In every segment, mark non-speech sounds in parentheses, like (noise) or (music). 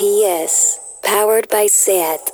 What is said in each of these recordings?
RPS, powered by SAT.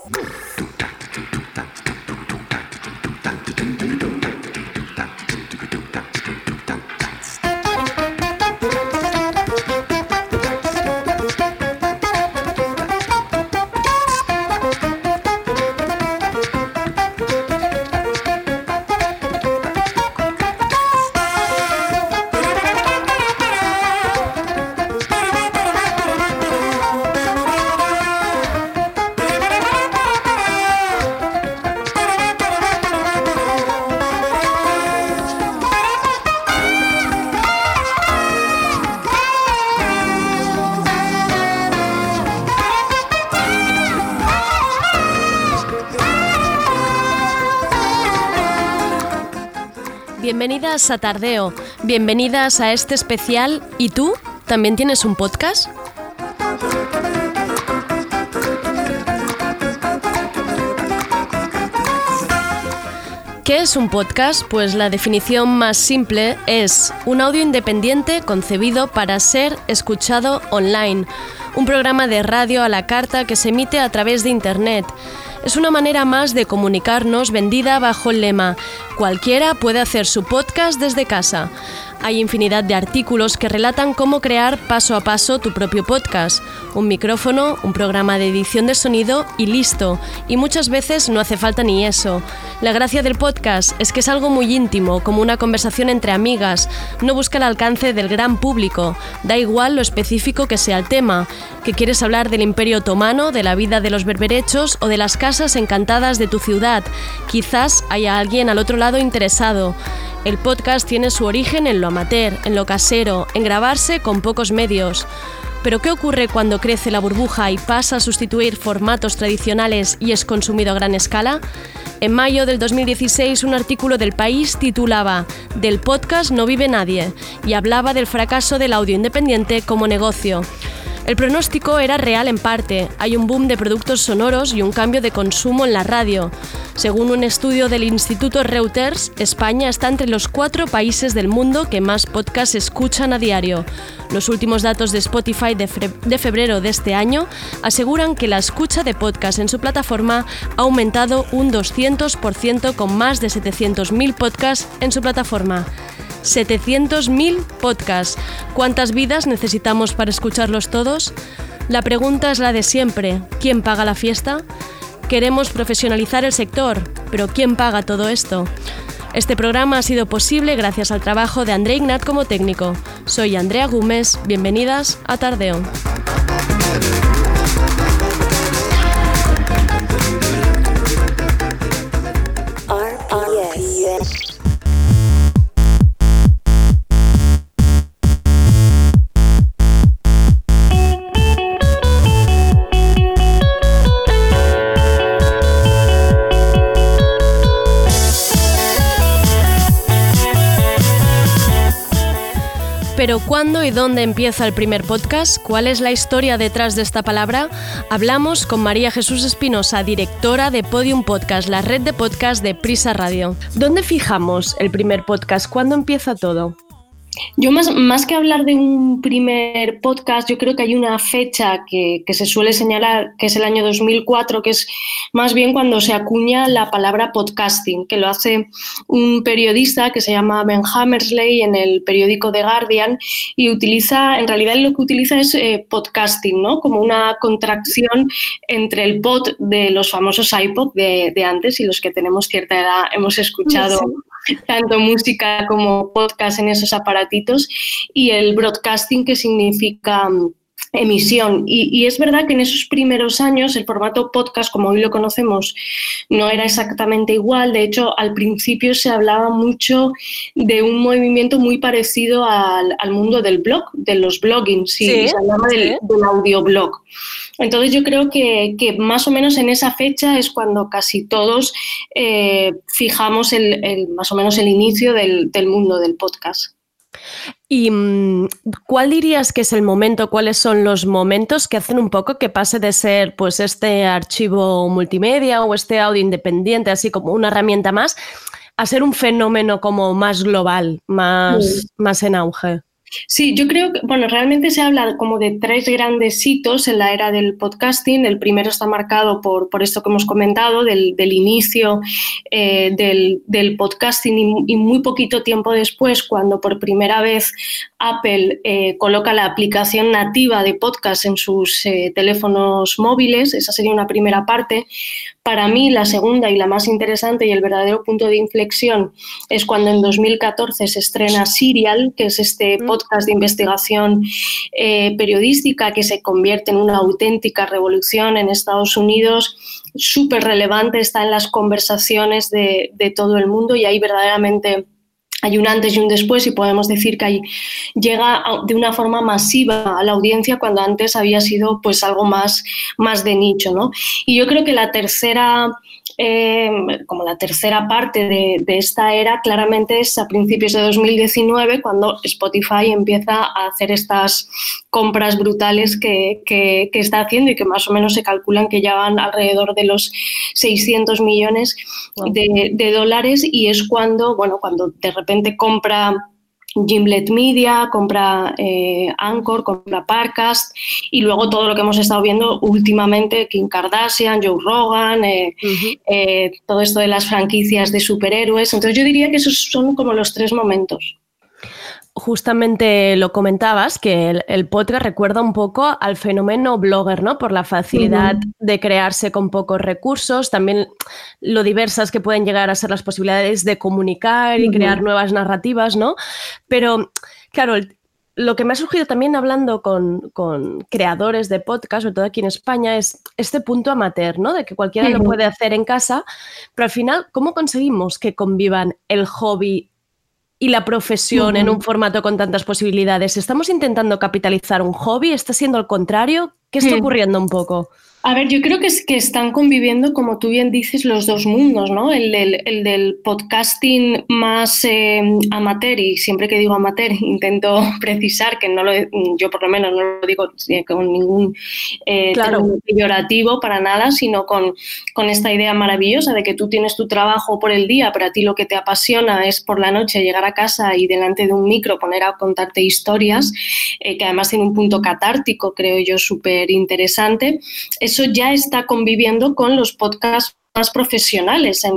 Bienvenidas a bienvenidas a este especial. ¿Y tú? ¿También tienes un podcast? ¿Qué es un podcast? Pues la definición más simple es un audio independiente concebido para ser escuchado online, un programa de radio a la carta que se emite a través de Internet. Es una manera más de comunicarnos vendida bajo el lema Cualquiera puede hacer su podcast desde casa. Hay infinidad de artículos que relatan cómo crear paso a paso tu propio podcast. Un micrófono, un programa de edición de sonido y listo. Y muchas veces no hace falta ni eso. La gracia del podcast es que es algo muy íntimo, como una conversación entre amigas. No busca el alcance del gran público. Da igual lo específico que sea el tema. Que quieres hablar del imperio otomano, de la vida de los berberechos o de las casas encantadas de tu ciudad. Quizás haya alguien al otro lado interesado. El podcast tiene su origen en lo amateur, en lo casero, en grabarse con pocos medios. Pero ¿qué ocurre cuando crece la burbuja y pasa a sustituir formatos tradicionales y es consumido a gran escala? En mayo del 2016 un artículo del país titulaba Del podcast no vive nadie y hablaba del fracaso del audio independiente como negocio. El pronóstico era real en parte. Hay un boom de productos sonoros y un cambio de consumo en la radio. Según un estudio del Instituto Reuters, España está entre los cuatro países del mundo que más podcasts escuchan a diario. Los últimos datos de Spotify de, febrero de este año aseguran que la escucha de podcasts en su plataforma ha aumentado un 200% con más de 700.000 podcasts en su plataforma. 700.000 podcasts. ¿Cuántas vidas necesitamos para escucharlos todos? La pregunta es la de siempre. ¿Quién paga la fiesta? Queremos profesionalizar el sector, pero ¿quién paga todo esto? Este programa ha sido posible gracias al trabajo de André Ignat como técnico. Soy Andrea Gómez, bienvenidas a Tardeo. Pero ¿cuándo y dónde empieza el primer podcast? ¿Cuál es la historia detrás de esta palabra? Hablamos con María Jesús Espinosa, directora de Podium Podcast, la red de podcast de Prisa Radio. ¿Dónde fijamos el primer podcast? ¿Cuándo empieza todo? Yo más, más que hablar de un primer podcast, yo creo que hay una fecha que, que, se suele señalar, que es el año 2004, que es más bien cuando se acuña la palabra podcasting, que lo hace un periodista que se llama Ben Hammersley en el periódico The Guardian y utiliza, en realidad lo que utiliza es eh, podcasting, ¿no? Como una contracción entre el pod de los famosos iPod de, de antes y los que tenemos cierta edad hemos escuchado. Sí tanto música como podcast en esos aparatitos y el broadcasting que significa mm, emisión. Y, es verdad que en esos primeros años el formato podcast, como hoy lo conocemos, no era exactamente igual. De hecho, al principio se hablaba mucho de un movimiento muy parecido al, mundo del blog, de los blogging, sí, se hablaba del, del audioblog. Entonces yo creo que, más o menos en esa fecha es cuando casi todos eh, fijamos el, más o menos el inicio del, mundo del podcast. ¿Y mm, cuál dirías que es el momento, cuáles son los momentos que hacen un poco que pase de ser pues este archivo multimedia o este audio independiente, así como una herramienta más, a ser un fenómeno como más global, más, más en auge? Sí, yo creo que, bueno, realmente se habla como de tres grandes hitos en la era del podcasting. El primero está marcado por, por esto que hemos comentado, del, inicio eh, del, podcasting y, muy poquito tiempo después, cuando por primera vez Apple eh, coloca la aplicación nativa de podcast en sus eh, teléfonos móviles. Esa sería una primera parte. Para mí, la segunda y la más interesante y el verdadero punto de inflexión es cuando en 2014 se estrena Serial, que es este mm. podcast de investigación eh, periodística que se convierte en una auténtica revolución en Estados Unidos, súper relevante, está en las conversaciones de, de todo el mundo y ahí verdaderamente hay un antes y un después y podemos decir que ahí llega de una forma masiva a la audiencia cuando antes había sido pues algo más, más de nicho. ¿no? Y yo creo que la tercera eh, como la tercera parte de, esta era, claramente es a principios de 2019 cuando Spotify empieza a hacer estas compras brutales que, está haciendo y que más o menos se calculan que ya van alrededor de los 600 millones de, de dólares. Y es cuando, bueno, cuando de repente compra Gimlet Media, compra eh, Anchor, compra Parcast y luego todo lo que hemos estado viendo últimamente, Kim Kardashian, Joe Rogan, eh, eh, todo esto de las franquicias de superhéroes. Entonces yo diría que esos son como los tres momentos justamente lo comentabas, que el, podcast recuerda un poco al fenómeno blogger, ¿no? Por la facilidad de crearse con pocos recursos, también lo diversas que pueden llegar a ser las posibilidades de comunicar y crear nuevas narrativas, ¿no? Pero, claro, lo que me ha surgido también hablando con, creadores de podcast, sobre todo aquí en España, es este punto amateur, ¿no? De que cualquiera lo puede hacer en casa, pero al final, ¿cómo conseguimos que convivan el hobby y la profesión en un formato con tantas posibilidades? ¿Estamos intentando capitalizar un hobby? ¿Está siendo al contrario? ¿Qué está ocurriendo un poco? A ver, yo creo que es que están conviviendo, como tú bien dices, los dos mundos, ¿no? El del, podcasting más eh, amateur, y siempre que digo amateur (laughs) intento (laughs) precisar que no lo, yo por lo menos no lo digo con ningún eh, peyorativo para nada, sino con, con esta idea maravillosa de que tú tienes tu trabajo por el día, pero a ti lo que te apasiona es por la noche llegar a casa y delante de un micro poner a contarte historias, eh, que además tiene un punto catártico, creo yo, súper interesante eso ya está conviviendo con los podcasts más profesionales. En,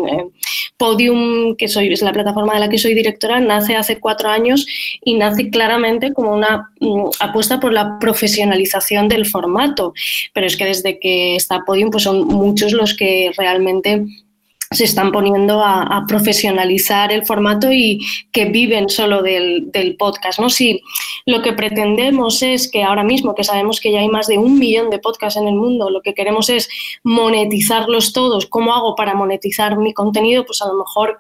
Podium, que soy, es la plataforma de la que soy directora, nace hace cuatro años y nace claramente como una mm, apuesta por la profesionalización del formato. Pero es que desde que está Podium, pues son muchos los que realmente se están poniendo a, profesionalizar el formato y que viven solo del, podcast. ¿no? Si lo que pretendemos es que ahora mismo, que sabemos que ya hay más de un millón de podcasts en el mundo, lo que queremos es monetizarlos todos, ¿cómo hago para monetizar mi contenido? Pues a lo mejor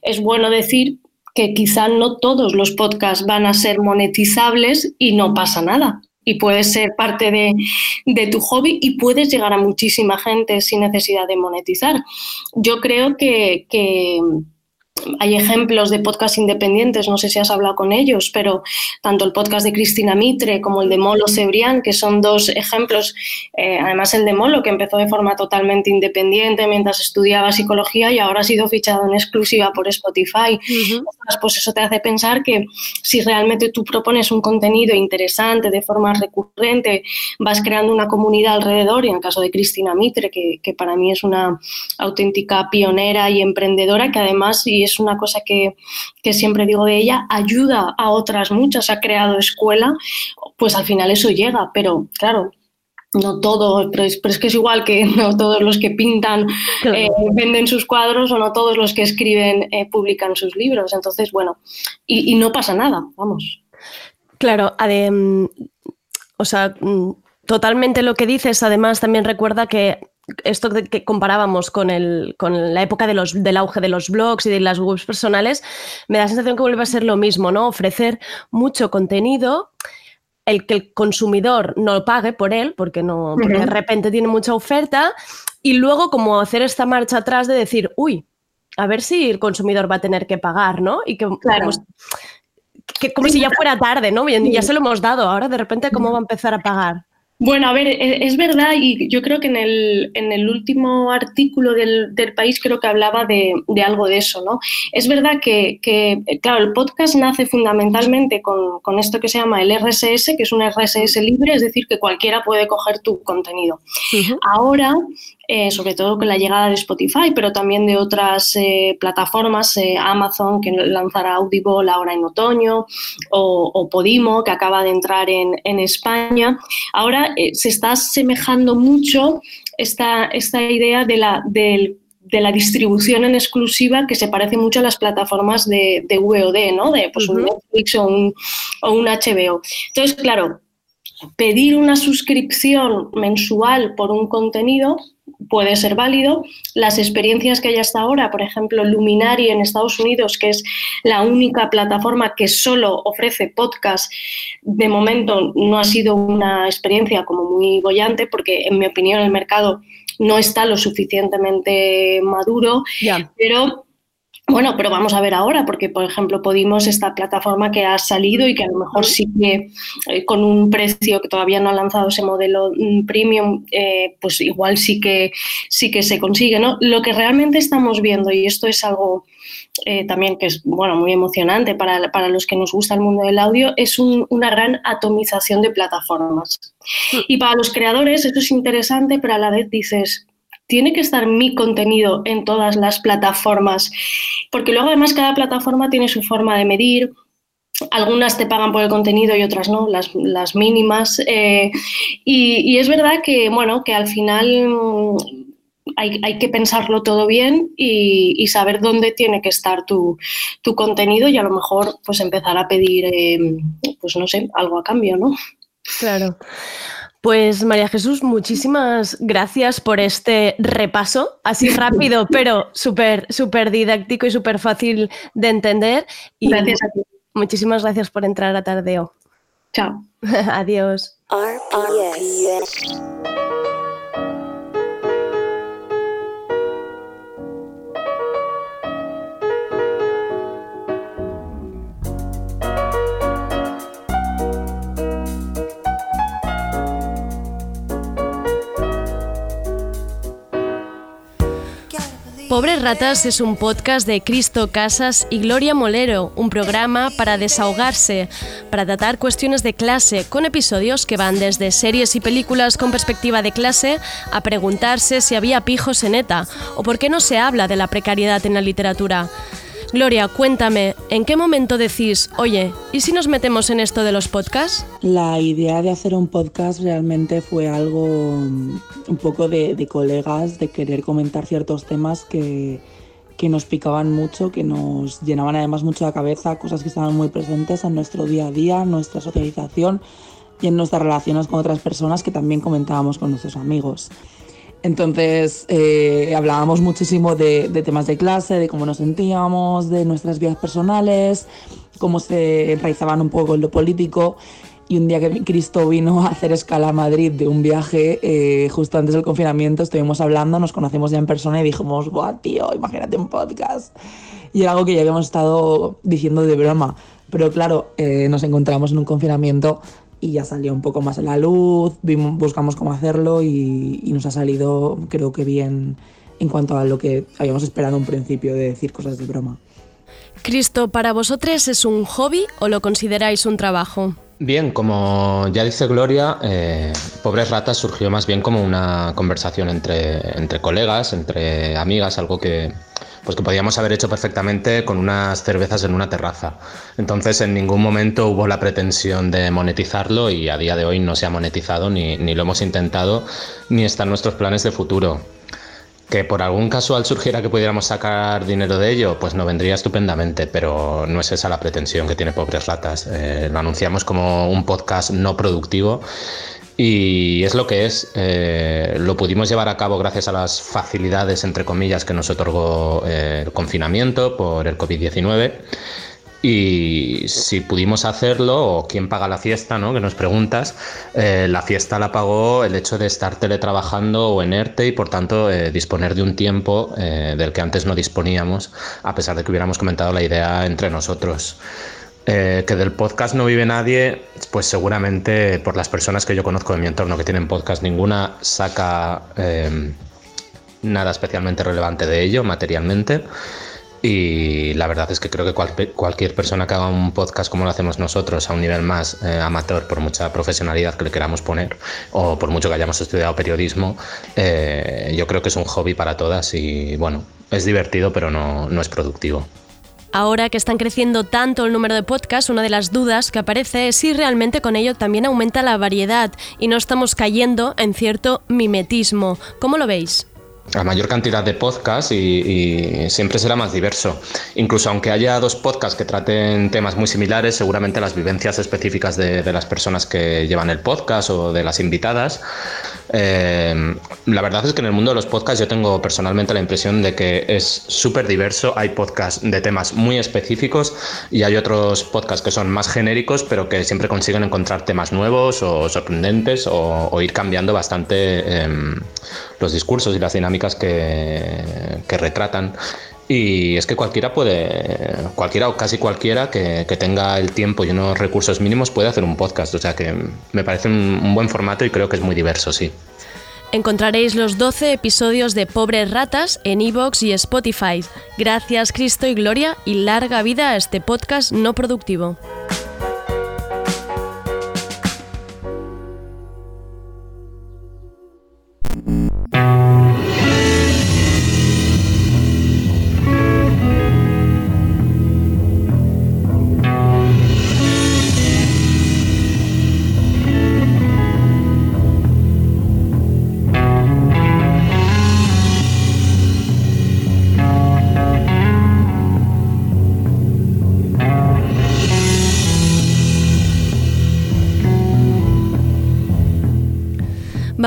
es bueno decir que quizá no todos los podcasts van a ser monetizables y no pasa nada y puedes ser parte de, tu hobby y puedes llegar a muchísima gente sin necesidad de monetizar. Yo creo que, que hay ejemplos de podcast independientes, no sé si has hablado con ellos, pero tanto el podcast de Cristina Mitre como el de Molo Cebrián, que son dos ejemplos, eh, además el de Molo, que empezó de forma totalmente independiente mientras estudiaba psicología y ahora ha sido fichado en exclusiva por Spotify. Pues eso te hace pensar que si realmente tú propones un contenido interesante de forma recurrente, vas creando una comunidad alrededor, y en el caso de Cristina Mitre, que, que para mí es una auténtica pionera y emprendedora, que además, y es una cosa que, siempre digo de ella, ayuda a otras muchas, ha creado escuela, pues al final eso llega, pero claro, no todos, pero es, que es igual que (laughs) no todos los que pintan eh, venden sus cuadros o no todos los que escriben eh, publican sus libros. Entonces, bueno, y, no pasa nada, vamos. Claro, o sea, mm, totalmente lo que dices, además también recuerda que esto que comparábamos con, el, con la época de los, del auge de los blogs y de las webs personales, me da la sensación que vuelve a ser lo mismo, ¿no? Ofrecer mucho contenido, el que el consumidor no pague por él, porque, no, de repente tiene mucha oferta, y luego como hacer esta marcha atrás de decir, uy, a ver si el consumidor va a tener que pagar, ¿no? Y que, como, que como si ya fuera tarde, ¿no? Ya se lo hemos dado, ahora de repente, ¿cómo va a empezar a pagar? Bueno, a ver, e, es verdad y yo creo que en el, en el último artículo del, del, país creo que hablaba de, de, algo de eso, ¿no? Es verdad que, que claro, el podcast nace fundamentalmente con, con, esto que se llama el RSS, que es un RSS libre, es decir, que cualquiera puede coger tu contenido. Uh -huh. Ahora eh, sobre todo con la llegada de Spotify, pero también de otras eh, plataformas, eh, Amazon que lanzará Audible ahora en otoño, o, o Podimo que acaba de entrar en, en España. Ahora eh, se está asemejando mucho esta, esta idea de la, del de la distribución en exclusiva que se parece mucho a las plataformas de, de VOD, ¿no? De pues, uh -huh. un Netflix o un, o un HBO. Entonces, claro, pedir una suscripción mensual por un contenido puede ser válido. Las experiencias que hay hasta ahora, por ejemplo, Luminary en Estados Unidos, que es la única plataforma que solo ofrece podcast, de momento no ha sido una experiencia como muy bollante, porque en mi opinión el mercado no está lo suficientemente maduro, yeah. pero bueno, pero vamos a ver ahora, porque por ejemplo Podimos, esta plataforma que ha salido y que a lo mejor sí que eh, con un precio que todavía no ha lanzado ese modelo mm, premium, eh, pues igual sí que sí que se consigue, ¿no? Lo que realmente estamos viendo, y esto es algo eh, también que es bueno, muy emocionante para, para, los que nos gusta el mundo del audio, es un, una gran atomización de plataformas. Y para los creadores esto es interesante, pero a la vez dices, tiene que estar mi contenido en todas las plataformas, porque luego además cada plataforma tiene su forma de medir, algunas te pagan por el contenido y otras no, las, mínimas. Eh, y, es verdad que, bueno, que al final mm, hay, que pensarlo todo bien y, saber dónde tiene que estar tu, tu, contenido y a lo mejor pues empezar a pedir, eh, pues no sé, algo a cambio, ¿no? Claro. Pues María Jesús, muchísimas gracias por este repaso, así (laughs) rápido, pero súper súper didáctico y súper fácil de entender. Y gracias a ti. Muchísimas gracias por entrar a Tardeo. Chao. (laughs) Adiós. RPS. Pobres Ratas es un podcast de Cristo Casas y Gloria Molero, un programa para desahogarse, para tratar cuestiones de clase, con episodios que van desde series y películas con perspectiva de clase a preguntarse si había pijos en ETA o por qué no se habla de la precariedad en la literatura. Gloria, cuéntame, ¿en qué momento decís, oye, ¿y si nos metemos en esto de los podcasts? La idea de hacer un podcast realmente fue algo un poco de, colegas, de querer comentar ciertos temas que, que nos picaban mucho, que nos llenaban además mucho la cabeza, cosas que estaban muy presentes en nuestro día a día, nuestra socialización y en nuestras relaciones con otras personas que también comentábamos con nuestros amigos. Entonces eh, hablábamos muchísimo de, de, temas de clase, de cómo nos sentíamos, de nuestras vidas personales, cómo se enraizaban un poco en lo político. Y un día que Cristo vino a hacer escala a Madrid de un viaje, eh, justo antes del confinamiento, estuvimos hablando, nos conocimos ya en persona y dijimos, ¡buah, tío! Imagínate un podcast. Y era algo que ya habíamos estado diciendo de broma. Pero claro, eh, nos encontramos en un confinamiento y ya salió un poco más a la luz, vimos, buscamos cómo hacerlo y, y, nos ha salido creo que bien en cuanto a lo que habíamos esperado en un principio de decir cosas de broma. Cristo, ¿para vosotros es un hobby o lo consideráis un trabajo? Bien, como ya dice Gloria, eh, Pobres Ratas surgió más bien como una conversación entre, entre colegas, entre amigas, algo que, pues que podíamos haber hecho perfectamente con unas cervezas en una terraza. Entonces en ningún momento hubo la pretensión de monetizarlo y a día de hoy no se ha monetizado ni, ni lo hemos intentado ni están nuestros planes de futuro. Que por algún casual surgiera que pudiéramos sacar dinero de ello, pues no vendría estupendamente, pero no es esa la pretensión que tiene Pobres Ratas. Eh, lo anunciamos como un podcast no productivo y es lo que es. Eh, lo pudimos llevar a cabo gracias a las facilidades, entre comillas, que nos otorgó eh, el confinamiento por el COVID-19. Y si pudimos hacerlo, o quién paga la fiesta, ¿no? Que nos preguntas, eh, la fiesta la pagó el hecho de estar teletrabajando o en ERTE y por tanto disponer de un tiempo del que antes no disponíamos, a pesar de que hubiéramos comentado la idea entre nosotros. Eh, que del podcast no vive nadie, pues seguramente por las personas que yo conozco en mi entorno que tienen podcast, ninguna saca eh, nada especialmente relevante de ello materialmente. Y la verdad es que creo que cualquier persona que haga un podcast como lo hacemos nosotros a un nivel más eh, amateur, por mucha profesionalidad que le queramos poner, o por mucho que hayamos estudiado periodismo, eh, yo creo que es un hobby para todas y bueno, es divertido pero no, no es productivo. Ahora que están creciendo tanto el número de podcasts, una de las dudas que aparece es si realmente con ello también aumenta la variedad y no estamos cayendo en cierto mimetismo. ¿Cómo lo veis? a mayor cantidad de podcasts y, siempre será más diverso. Incluso aunque haya dos podcasts que traten temas muy similares, seguramente las vivencias específicas de, de las personas que llevan el podcast o de las invitadas eh, la verdad es que en el mundo de los podcasts yo tengo personalmente la impresión de que es súper diverso. Hay podcasts de temas muy específicos y hay otros podcasts que son más genéricos, pero que siempre consiguen encontrar temas nuevos o sorprendentes o, ir cambiando bastante em, los discursos y las dinámicas que retratan. Y es que cualquiera puede, cualquiera o casi cualquiera que, tenga el tiempo y unos recursos mínimos puede hacer un podcast. O sea que me parece un, buen formato y creo que es muy diverso, sí. Encontraréis los 12 episodios de Pobres Ratas en iVoox y Spotify. Gracias Cristo y Gloria y larga vida a este podcast no productivo.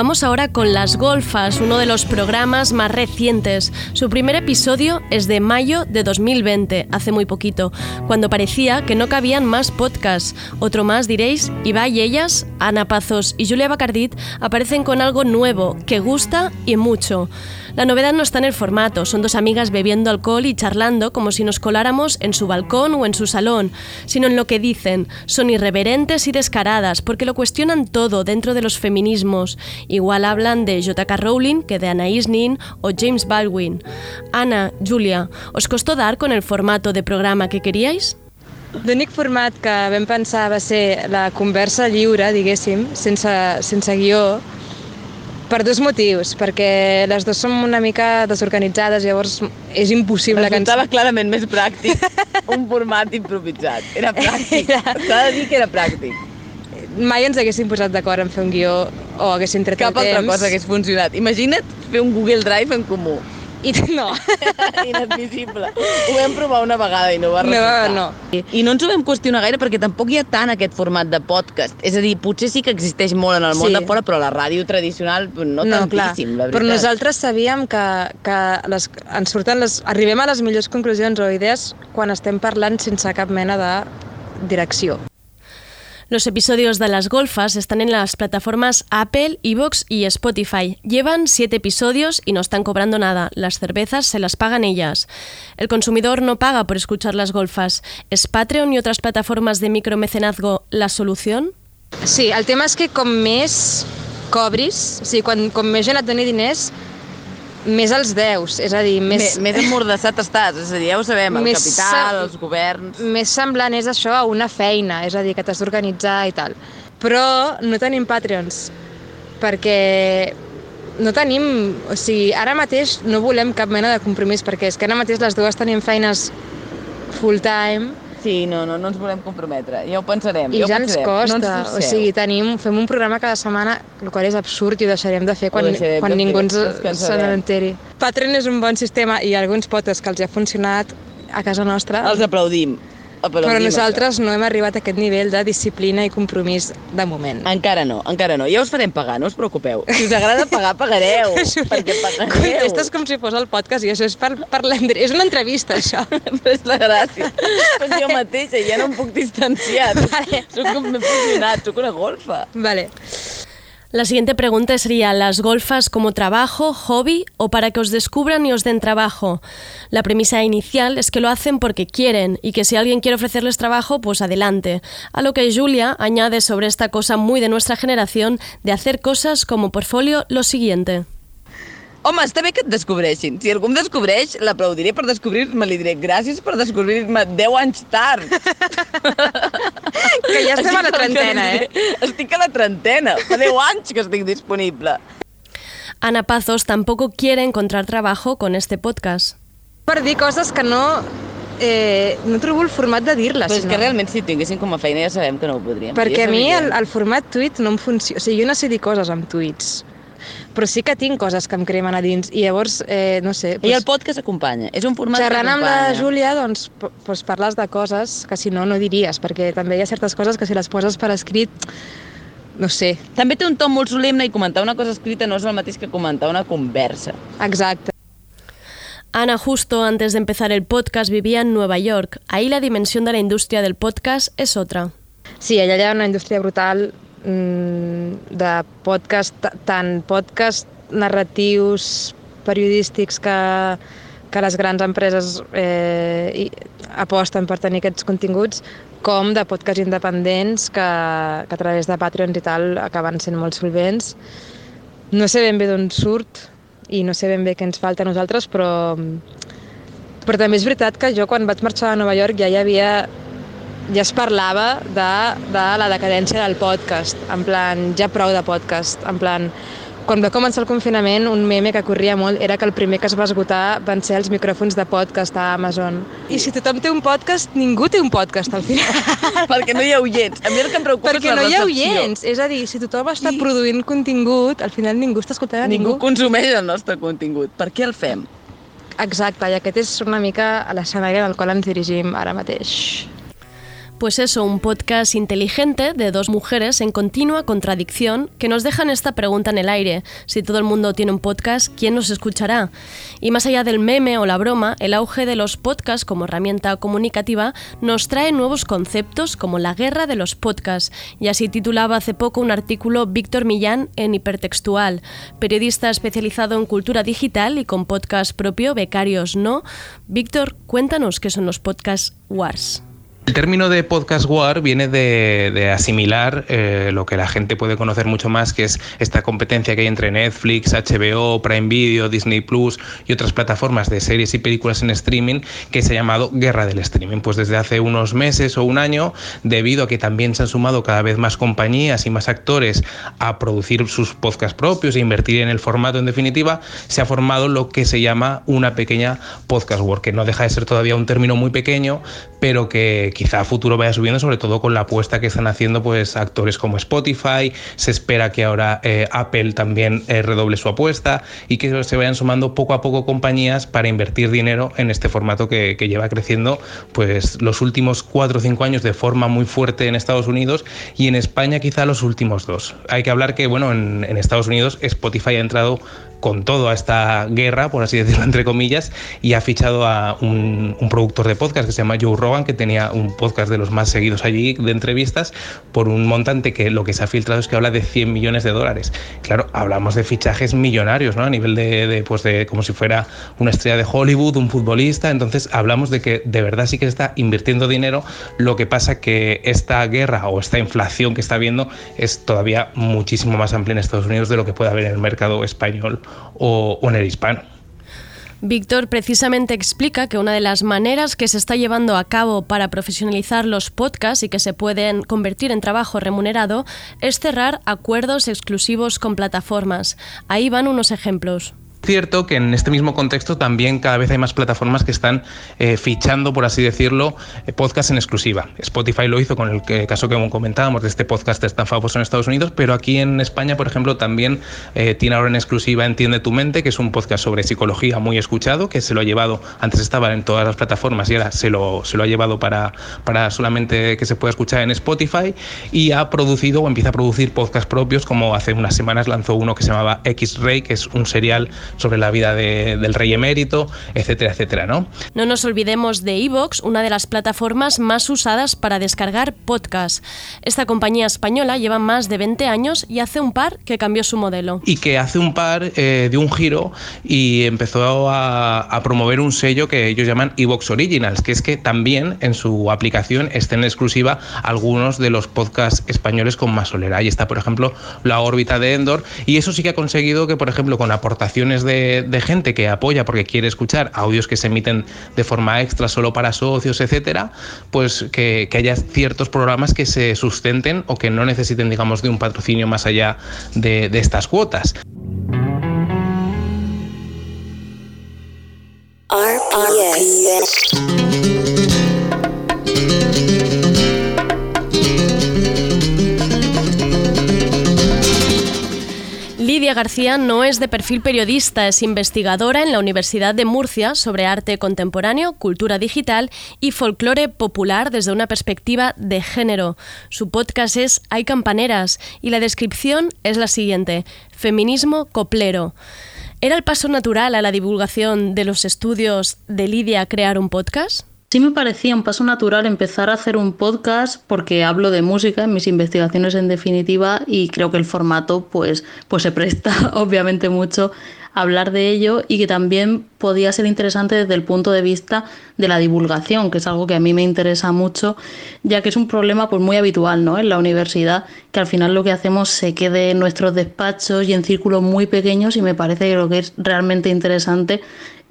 Vamos ahora con Las Golfas, uno de los programas más recientes. Su primer episodio es de mayo de 2020, hace muy poquito, cuando parecía que no cabían más podcasts. Otro más, diréis, Ibai y ellas, Ana Pazos y Julia Bacardit, aparecen con algo nuevo, que gusta y mucho. La novedad no está en el formato, son dos amigas bebiendo alcohol y charlando como si nos coláramos en su balcón o en su salón, sino en lo que dicen. Son irreverentes y descaradas porque lo cuestionan todo dentro de los feminismos. Igual hablan de J.K. Rowling que de Anaïs Nin o James Baldwin. Ana, Julia, ¿os costó dar con el formato de programa que queríais? L'únic format que vam pensar va ser la conversa lliure, diguéssim, sense, sense guió, per dos motius, perquè les dues som una mica desorganitzades, llavors és impossible que ens... clarament més pràctic un format improvisat. Era (laughs) pràctic. S'ha de dir que era pràctic. Mai ens haguéssim posat d'acord en fer un guió o haguéssim tret Cap el temps. Cap altra cosa hagués funcionat. Imagina't fer un Google Drive en comú. I (laughs) no. (laughs) Inadmissible. Ho vam provar una vegada i no va resultar. No, no. I no ens ho vam qüestionar gaire perquè tampoc hi ha tant aquest format de podcast. És a dir, potser sí que existeix molt en el món sí. de fora, però la ràdio tradicional no, no tantíssim, clar. la veritat. Però nosaltres sabíem que, que les, ens surten les, arribem a les millors conclusions o idees quan estem parlant sense cap mena de direcció. Los episodios de Las Golfas están en las plataformas Apple, Evox y Spotify. Llevan siete episodios y no están cobrando nada. Las cervezas se las pagan ellas. El consumidor no paga por escuchar Las Golfas. ¿Es Patreon y otras plataformas de micromecenazgo la solución? Sí, el tema és que com més cobris, o sigui, quan, com més gent més els deus, és a dir, més... M més emmordassat estàs, és a dir, ja ho sabem, el capital, els governs... Més semblant és això a una feina, és a dir, que t'has d'organitzar i tal. Però no tenim Patreons, perquè no tenim... O sigui, ara mateix no volem cap mena de compromís, perquè és que ara mateix les dues tenim feines full-time Sí, no, no, no ens volem comprometre. Ja ho pensarem. I ja, ja ho ens costa. No ens o sigui, tenim, fem un programa cada setmana, el qual és absurd i ho deixarem de fer quan, deixarem quan de ningú ens, se n'enteri. Patreon és un bon sistema i alguns potes que els ha funcionat a casa nostra. Els aplaudim. Però nosaltres no hem arribat a aquest nivell de disciplina i compromís de moment. Encara no, encara no. Ja us farem pagar, no us preocupeu. Si us agrada pagar, pagareu. (laughs) perquè pagareu. Contestes com si fos el podcast i això és per, per És una entrevista, això. (laughs) Però és la gràcia. Però jo mateixa ja no em puc distanciar. Vale. Soc m'he fusionat, soc una golfa. Vale. La siguiente pregunta sería, ¿las golfas como trabajo, hobby o para que os descubran y os den trabajo? La premisa inicial es que lo hacen porque quieren y que si alguien quiere ofrecerles trabajo, pues adelante. A lo que Julia añade sobre esta cosa muy de nuestra generación de hacer cosas como portfolio lo siguiente. Home, està bé que et descobreixin. Si algú em descobreix, l'aplaudiré per descobrir-me. Li diré gràcies per descobrir-me 10 anys tard. que ja estem a la trentena, eh? Estic a la trentena. Fa 10 anys que estic disponible. Ana Pazos tampoco quiere encontrar trabajo con este podcast. Per dir coses que no eh, no trobo el format de dir-les. Però és que realment si tinguéssim com a feina ja sabem que no ho podríem. Perquè ja a mi el, el format tuit no em funciona. O sigui, jo no sé dir coses amb tuits però sí que tinc coses que em cremen a dins i llavors, eh, no sé... Pues, I el podcast acompanya, és un format xerrant que acompanya. amb la Júlia, doncs, pues parles de coses que si no, no diries, perquè també hi ha certes coses que si les poses per escrit no sé. També té un to molt solemne i comentar una cosa escrita no és el mateix que comentar una conversa. Exacte. Ana justo antes de empezar el podcast vivía en Nueva York. Ahí la dimensión de la industria del podcast es otra. Sí, allà hi ha una indústria brutal de podcast, tant podcast narratius periodístics que, que les grans empreses eh, aposten per tenir aquests continguts, com de podcast independents que, que a través de Patreons i tal acaben sent molt solvents. No sé ben bé d'on surt i no sé ben bé què ens falta a nosaltres, però, però també és veritat que jo quan vaig marxar a Nova York ja hi havia ja es parlava de, de la decadència del podcast, en plan, ja prou de podcast, en plan, quan va començar el confinament, un meme que corria molt era que el primer que es va esgotar van ser els micròfons de podcast a Amazon. I si tothom té un podcast, ningú té un podcast al final. (laughs) Perquè no hi ha oients. A mi el que em preocupa Perquè és la no hi ha recepció. oients. És a dir, si tothom està I... produint contingut, al final ningú està escoltant ningú. Ningú consumeix el nostre contingut. Per què el fem? Exacte, i aquest és una mica l'escenari al qual ens dirigim ara mateix. Pues eso, un podcast inteligente de dos mujeres en continua contradicción que nos dejan esta pregunta en el aire. Si todo el mundo tiene un podcast, ¿quién nos escuchará? Y más allá del meme o la broma, el auge de los podcasts como herramienta comunicativa nos trae nuevos conceptos como la guerra de los podcasts. Y así titulaba hace poco un artículo Víctor Millán en Hipertextual, periodista especializado en cultura digital y con podcast propio, Becarios No. Víctor, cuéntanos qué son los podcasts wars. El término de podcast war viene de, asimilar eh, lo que la gente puede conocer mucho más, que es esta competencia que hay entre Netflix, HBO, Prime Video, Disney Plus y otras plataformas de series y películas en streaming, que se ha llamado guerra del streaming. Pues desde hace unos meses o un año, debido a que también se han sumado cada vez más compañías y más actores a producir sus podcasts propios e invertir en el formato en definitiva, se ha formado lo que se llama una pequeña podcast war, que no deja de ser todavía un término muy pequeño, pero que quizá a futuro vaya subiendo, sobre todo con la apuesta que están haciendo pues actores como Spotify, se espera que ahora eh, Apple también eh, redoble su apuesta y que se vayan sumando poco a poco compañías para invertir dinero en este formato que, lleva creciendo pues los últimos cuatro o cinco años de forma muy fuerte en Estados Unidos y en España quizá los últimos dos. Hay que hablar que bueno en, en Estados Unidos Spotify ha entrado con todo a esta guerra, por así decirlo, entre comillas, y ha fichado a un, productor de podcast que se llama Joe Rogan, que tenía un podcast de los más seguidos allí de entrevistas, por un montante que lo que se ha filtrado es que habla de 100 millones de dólares. Claro, hablamos de fichajes millonarios, ¿no? A nivel de, pues de como si fuera una estrella de Hollywood, un futbolista, entonces hablamos de que de verdad sí que está invirtiendo dinero, lo que pasa que esta guerra o esta inflación que está habiendo es todavía muchísimo más amplia en Estados Unidos de lo que puede haber en el mercado español o, en el hispano. Víctor precisamente explica que una de las maneras que se está llevando a cabo para profesionalizar los podcasts y que se pueden convertir en trabajo remunerado es cerrar acuerdos exclusivos con plataformas. Ahí van unos ejemplos cierto que en este mismo contexto también cada vez hay más plataformas que están eh, fichando, por así decirlo, eh, podcast en exclusiva. Spotify lo hizo con el caso que comentábamos de este podcast tan famoso en Estados Unidos, pero aquí en España, por ejemplo, también eh, tiene ahora en exclusiva Entiende tu mente, que es un podcast sobre psicología muy escuchado, que se lo ha llevado, antes estaba en todas las plataformas y ahora se lo, se lo ha llevado para, para solamente que se pueda escuchar en Spotify y ha producido o empieza a producir podcasts propios, como hace unas semanas lanzó uno que se llamaba X-Ray, que es un serial sobre la vida del rey emérito, etcétera, etcétera, ¿no? No nos olvidemos de Evox, una de las plataformas más usadas para descargar podcasts. Esta compañía española lleva más de 20 años y hace un par que cambió su modelo. Y que hace un par eh, dio un giro y empezó a, a promover un sello que ellos llaman Evox Originals, que es que también en su aplicación estén en exclusiva algunos de los podcasts españoles con más solera. Ahí está, por ejemplo, La órbita de Endor y eso sí que ha conseguido que, por ejemplo, con aportaciones de, gente que apoya porque quiere escuchar audios que se emiten de forma extra solo para socios, etcétera, pues que, haya ciertos programas que se sustenten o que no necesiten, digamos, de un patrocinio más allá de, de estas cuotas. García no es de perfil periodista, es investigadora en la Universidad de Murcia sobre arte contemporáneo, cultura digital y folclore popular desde una perspectiva de género. Su podcast es Hay campaneras y la descripción es la siguiente, feminismo coplero. ¿Era el paso natural a la divulgación de los estudios de Lidia crear un podcast? Sí me parecía un paso natural empezar a hacer un podcast porque hablo de música en mis investigaciones en definitiva y creo que el formato pues, pues se presta (laughs) obviamente mucho hablar de ello y que también podía ser interesante desde el punto de vista de la divulgación, que es algo que a mí me interesa mucho, ya que es un problema pues muy habitual ¿no? en la universidad, que al final lo que hacemos se quede en nuestros despachos y en círculos muy pequeños y me parece que lo que es realmente interesante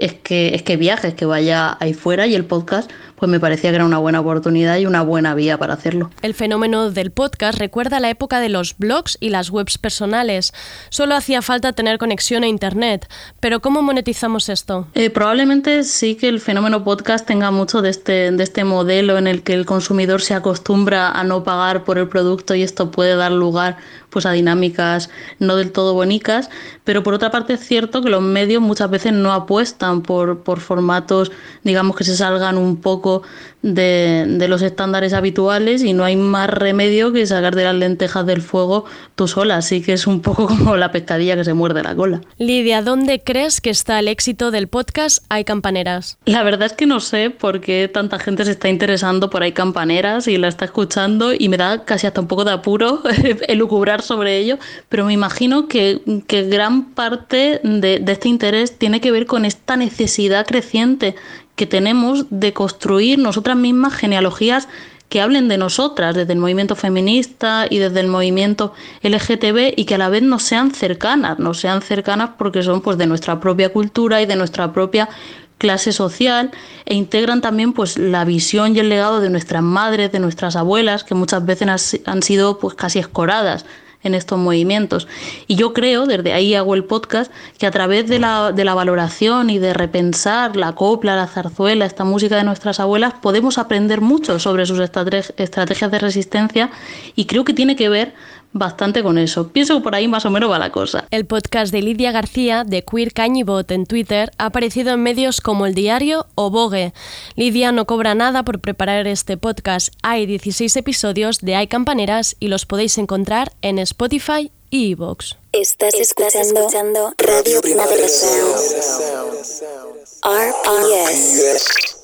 es que, es que viajes, que vaya ahí fuera y el podcast pues me parecía que era una buena oportunidad y una buena vía para hacerlo. El fenómeno del podcast recuerda la época de los blogs y las webs personales. Solo hacía falta tener conexión a Internet. Pero ¿cómo monetizamos esto? Eh, probablemente sí que el fenómeno podcast tenga mucho de este, de este modelo en el que el consumidor se acostumbra a no pagar por el producto y esto puede dar lugar pues a dinámicas no del todo bonitas, pero por otra parte es cierto que los medios muchas veces no apuestan por, por formatos, digamos, que se salgan un poco de, de, los estándares habituales y no hay más remedio que sacar de las lentejas del fuego tú sola, así que es un poco (laughs) como la pescadilla que se muerde la cola. Lidia, ¿dónde crees que está el éxito del podcast Hay Campaneras? La verdad es que no sé por qué tanta gente se está interesando por Hay Campaneras y la está escuchando y me da casi hasta un poco de apuro (laughs) elucubrar sobre ello, pero me imagino que, que gran parte de, de este interés tiene que ver con esta necesidad creciente que tenemos de construir nosotras mismas genealogías que hablen de nosotras desde el movimiento feminista y desde el movimiento LGTB y que a la vez nos sean cercanas, nos sean cercanas porque son pues de nuestra propia cultura y de nuestra propia clase social e integran también pues la visión y el legado de nuestras madres, de nuestras abuelas, que muchas veces han sido pues casi escoradas en estos movimientos. Y yo creo, desde ahí hago el podcast, que a través de la, de la valoración y de repensar la copla, la zarzuela, esta música de nuestras abuelas, podemos aprender mucho sobre sus estrategias de resistencia y creo que tiene que ver bastante con eso. Pienso que por ahí más o menos va la cosa. El podcast de Lidia García, de Queer Cañibot en Twitter, ha aparecido en medios como El Diario o Vogue. Lidia no cobra nada por preparar este podcast. Hay 16 episodios de Hay Campaneras y los podéis encontrar en Spotify y Evox. Estás escuchando, Radio Primavera RPS.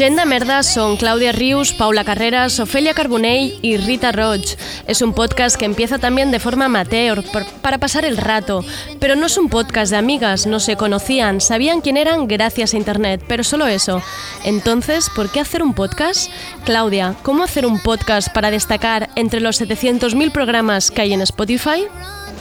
Gent de merda son Claudia Rius, Paula Carreras, Ofelia Carbonell y Rita Roach. Es un podcast que empieza también de forma amateur, para pasar el rato. Pero no es un podcast de amigas, no se conocían, sabían quién eran gracias a Internet, pero solo eso. Entonces, ¿por qué hacer un podcast? Claudia, ¿cómo hacer un podcast para destacar entre los 700.000 programas que hay en Spotify?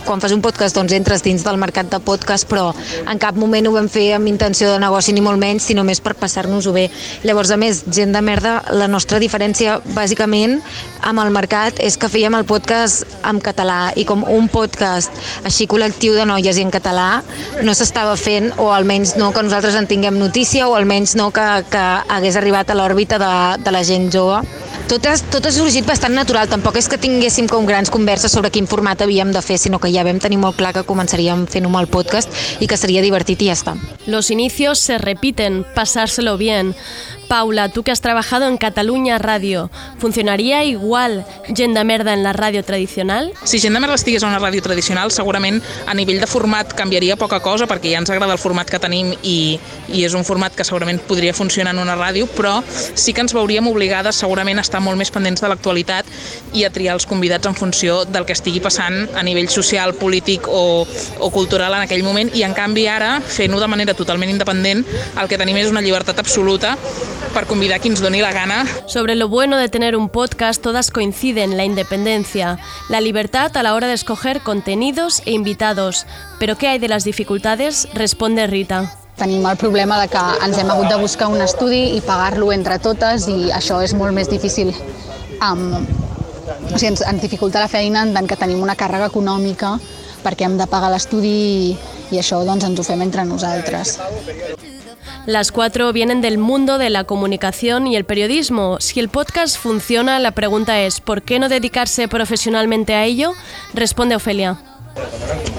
Quan fas un podcast doncs entres dins del mercat de podcast, però en cap moment ho vam fer amb intenció de negoci ni molt menys, sinó més per passar-nos-ho bé. Llavors, a més, gent de merda, la nostra diferència bàsicament amb el mercat és que fèiem el podcast en català i com un podcast així col·lectiu de noies i en català no s'estava fent o almenys no que nosaltres en tinguem notícia o almenys no que, que hagués arribat a l'òrbita de, de la gent jove. Tot ha, tot ha sorgit bastant natural, tampoc és que tinguéssim com grans converses sobre quin format havíem de fer, sinó que ja vam tenir molt clar que començaríem fent un mal podcast i que seria divertit i ja està. Los inicios se repiten, pasárselo bien. Paula, tú que has trabajado en Cataluña Radio, ¿funcionaría igual gent de merda en la ràdio tradicional? Si gent de merda estigués a una ràdio tradicional, segurament a nivell de format canviaria poca cosa, perquè ja ens agrada el format que tenim i, i és un format que segurament podria funcionar en una ràdio, però sí que ens veuríem obligades segurament a estar molt més pendents de l'actualitat i a triar els convidats en funció del que estigui passant a nivell social, polític o, o cultural en aquell moment i en canvi ara, fent-ho de manera totalment independent, el que tenim és una llibertat absoluta para convidar a quien nos doni la gana. Sobre lo bueno de tener un podcast, todas coinciden, la independencia, la libertad a la hora de escoger contenidos e invitados. Pero ¿qué hay de las dificultades? Responde Rita. Tenim el problema de que ens hem hagut de buscar un estudi i pagar-lo entre totes i això és molt més difícil. Um, o sigui, ens, ens dificulta la feina en tant que tenim una càrrega econòmica perquè hem de pagar l'estudi i, i això doncs, ens ho fem entre nosaltres. Las cuatro vienen del mundo de la comunicación y el periodismo. Si el podcast funciona, la pregunta es, ¿por qué no dedicarse profesionalmente a ello? Responde Ofelia.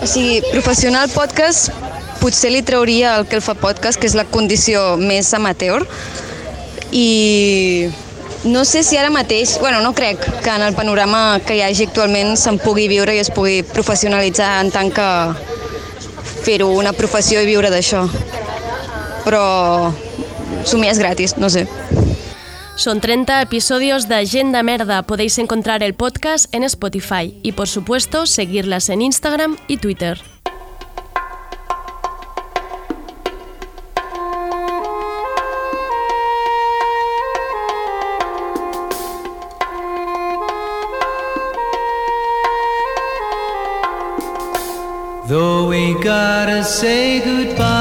O sigui, professional podcast potser li trauria el que el fa podcast, que és la condició més amateur, i no sé si ara mateix, bueno, no crec que en el panorama que hi hagi actualment se'n pugui viure i es pugui professionalitzar en tant que fer-ho una professió i viure d'això però somiar és gratis, no sé. Son 30 episodios de Agenda Merda. Podéis encontrar el podcast en Spotify y, por supuesto, seguirlas en Instagram y Twitter. Though we gotta say goodbye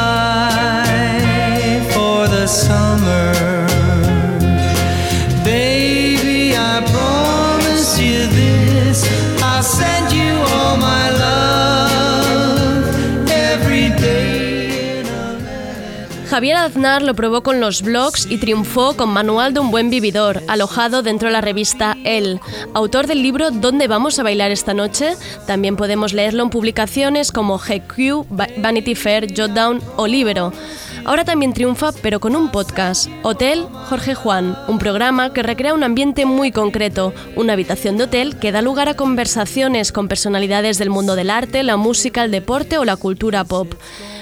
Javier Aznar lo probó con los blogs y triunfó con Manual de un buen vividor, alojado dentro de la revista El. Autor del libro ¿Dónde vamos a bailar esta noche? También podemos leerlo en publicaciones como GQ, Vanity Fair, Jotdown o Libero. Ahora también triunfa, pero con un podcast, Hotel Jorge Juan, un programa que recrea un ambiente muy concreto, una habitación de hotel que da lugar a conversaciones con personalidades del mundo del arte, la música, el deporte o la cultura pop.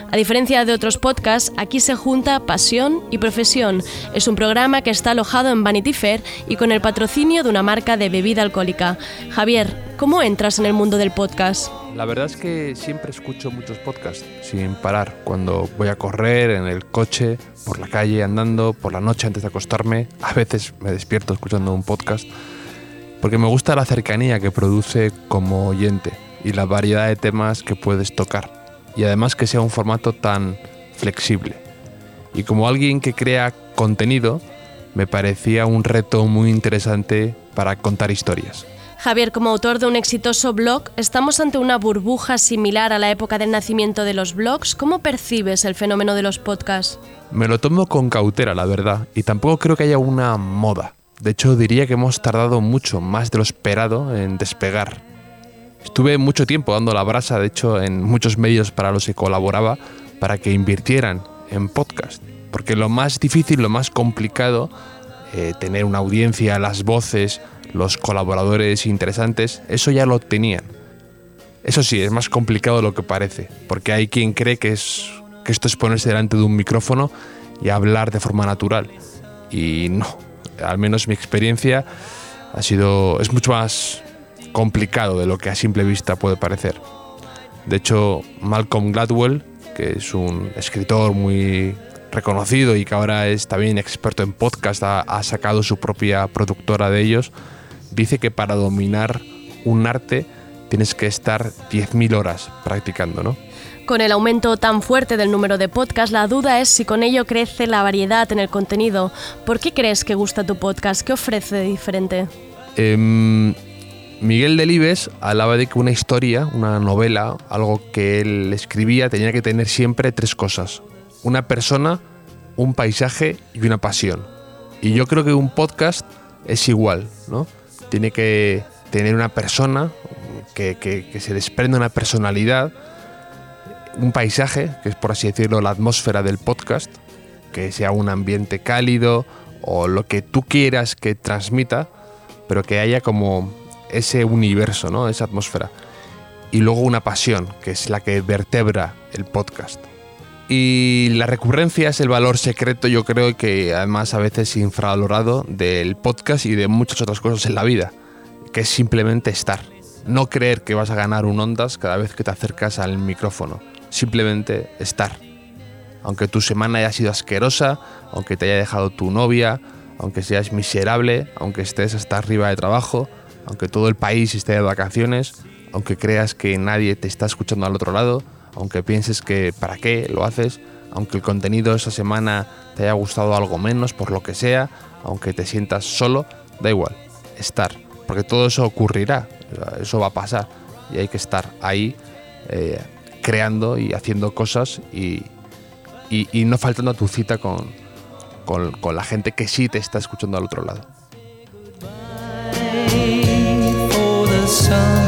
A diferencia de otros podcasts, aquí se junta pasión y profesión. Es un programa que está alojado en Vanity Fair y con el patrocinio de una marca de bebida alcohólica. Javier, ¿cómo entras en el mundo del podcast? La verdad es que siempre escucho muchos podcasts sin parar. Cuando voy a correr, en el coche, por la calle, andando, por la noche antes de acostarme, a veces me despierto escuchando un podcast porque me gusta la cercanía que produce como oyente y la variedad de temas que puedes tocar y además que sea un formato tan flexible. Y como alguien que crea contenido, me parecía un reto muy interesante para contar historias. Javier, como autor de un exitoso blog, ¿estamos ante una burbuja similar a la época del nacimiento de los blogs? ¿Cómo percibes el fenómeno de los podcasts? Me lo tomo con cautela, la verdad, y tampoco creo que haya una moda. De hecho, diría que hemos tardado mucho, más de lo esperado, en despegar. Estuve mucho tiempo dando la brasa, de hecho, en muchos medios para los que colaboraba, para que invirtieran en podcast. Porque lo más difícil, lo más complicado, eh, tener una audiencia, las voces, los colaboradores interesantes, eso ya lo tenían. Eso sí, es más complicado de lo que parece, porque hay quien cree que, es, que esto es ponerse delante de un micrófono y hablar de forma natural. Y no, al menos mi experiencia ha sido, es mucho más complicado de lo que a simple vista puede parecer. De hecho, Malcolm Gladwell, que es un escritor muy reconocido y que ahora es también experto en podcast, ha, ha, sacado su propia productora de ellos, dice que para dominar un arte tienes que estar 10.000 horas practicando, ¿no? Con el aumento tan fuerte del número de podcasts, la duda es si con ello crece la variedad en el contenido. ¿Por qué crees que gusta tu podcast? ¿Qué ofrece de diferente? Em, Miguel Delibes hablaba de que una historia, una novela, algo que él escribía, tenía que tener siempre tres cosas. Una persona, un paisaje y una pasión. Y yo creo que un podcast es igual, ¿no? Tiene que tener una persona, que, que se desprenda una personalidad, un paisaje, que es por así decirlo la atmósfera del podcast, que sea un ambiente cálido o lo que tú quieras que transmita, pero que haya como ese universo, ¿no? esa atmósfera. Y luego una pasión, que es la que vertebra el podcast. Y la recurrencia es el valor secreto, yo creo que además a veces infravalorado del podcast y de muchas otras cosas en la vida, que es simplemente estar. No creer que vas a ganar un ondas cada vez que te acercas al micrófono simplemente estar. Aunque tu semana haya sido asquerosa, aunque te haya dejado tu novia, aunque seas miserable, aunque estés hasta arriba de trabajo, aunque todo el país esté de vacaciones, aunque creas que nadie te está escuchando al otro lado, aunque pienses que para qué lo haces, aunque el contenido esa semana te haya gustado algo menos por lo que sea, aunque te sientas solo, da igual, estar, porque todo eso ocurrirá, eso va a pasar y hay que estar ahí eh, creando y haciendo cosas y, y, no faltando a tu cita con, con, con la gente que sí te está escuchando al otro lado. Hay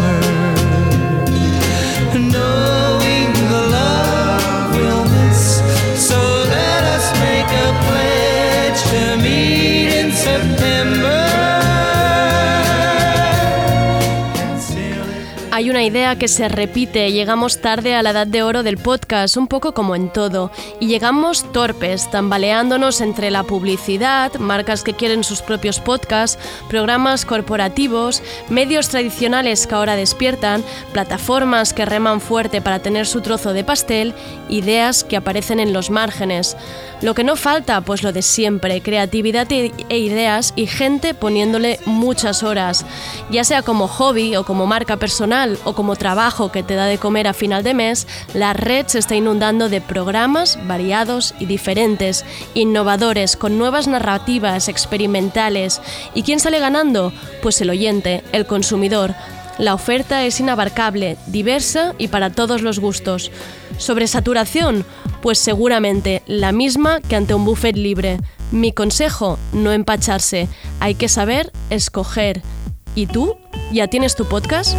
una idea que se repite, llegamos tarde a la edad de oro del podcast, un poco como en todo, y llegamos torpes, tambaleándonos entre la publicidad, marcas que quieren sus propios podcasts, programas corporativos, medios tradicionales que ahora despiertan, plataformas que reman fuerte para tener su trozo de pastel, ideas que aparecen en los márgenes. Lo que no falta, pues lo de siempre, creatividad e ideas y gente poniéndole muchas horas, ya sea como hobby o como marca personal o como trabajo que te da de comer a final de mes, la red se está inundando de programas variados y diferentes, innovadores, con nuevas narrativas experimentales. ¿Y quién sale ganando? Pues el oyente, el consumidor. La oferta es inabarcable, diversa y para todos los gustos. ¿Sobre saturación? Pues seguramente la misma que ante un buffet libre. Mi consejo, no empacharse. Hay que saber escoger. ¿Y tú? ¿Ya tienes tu podcast?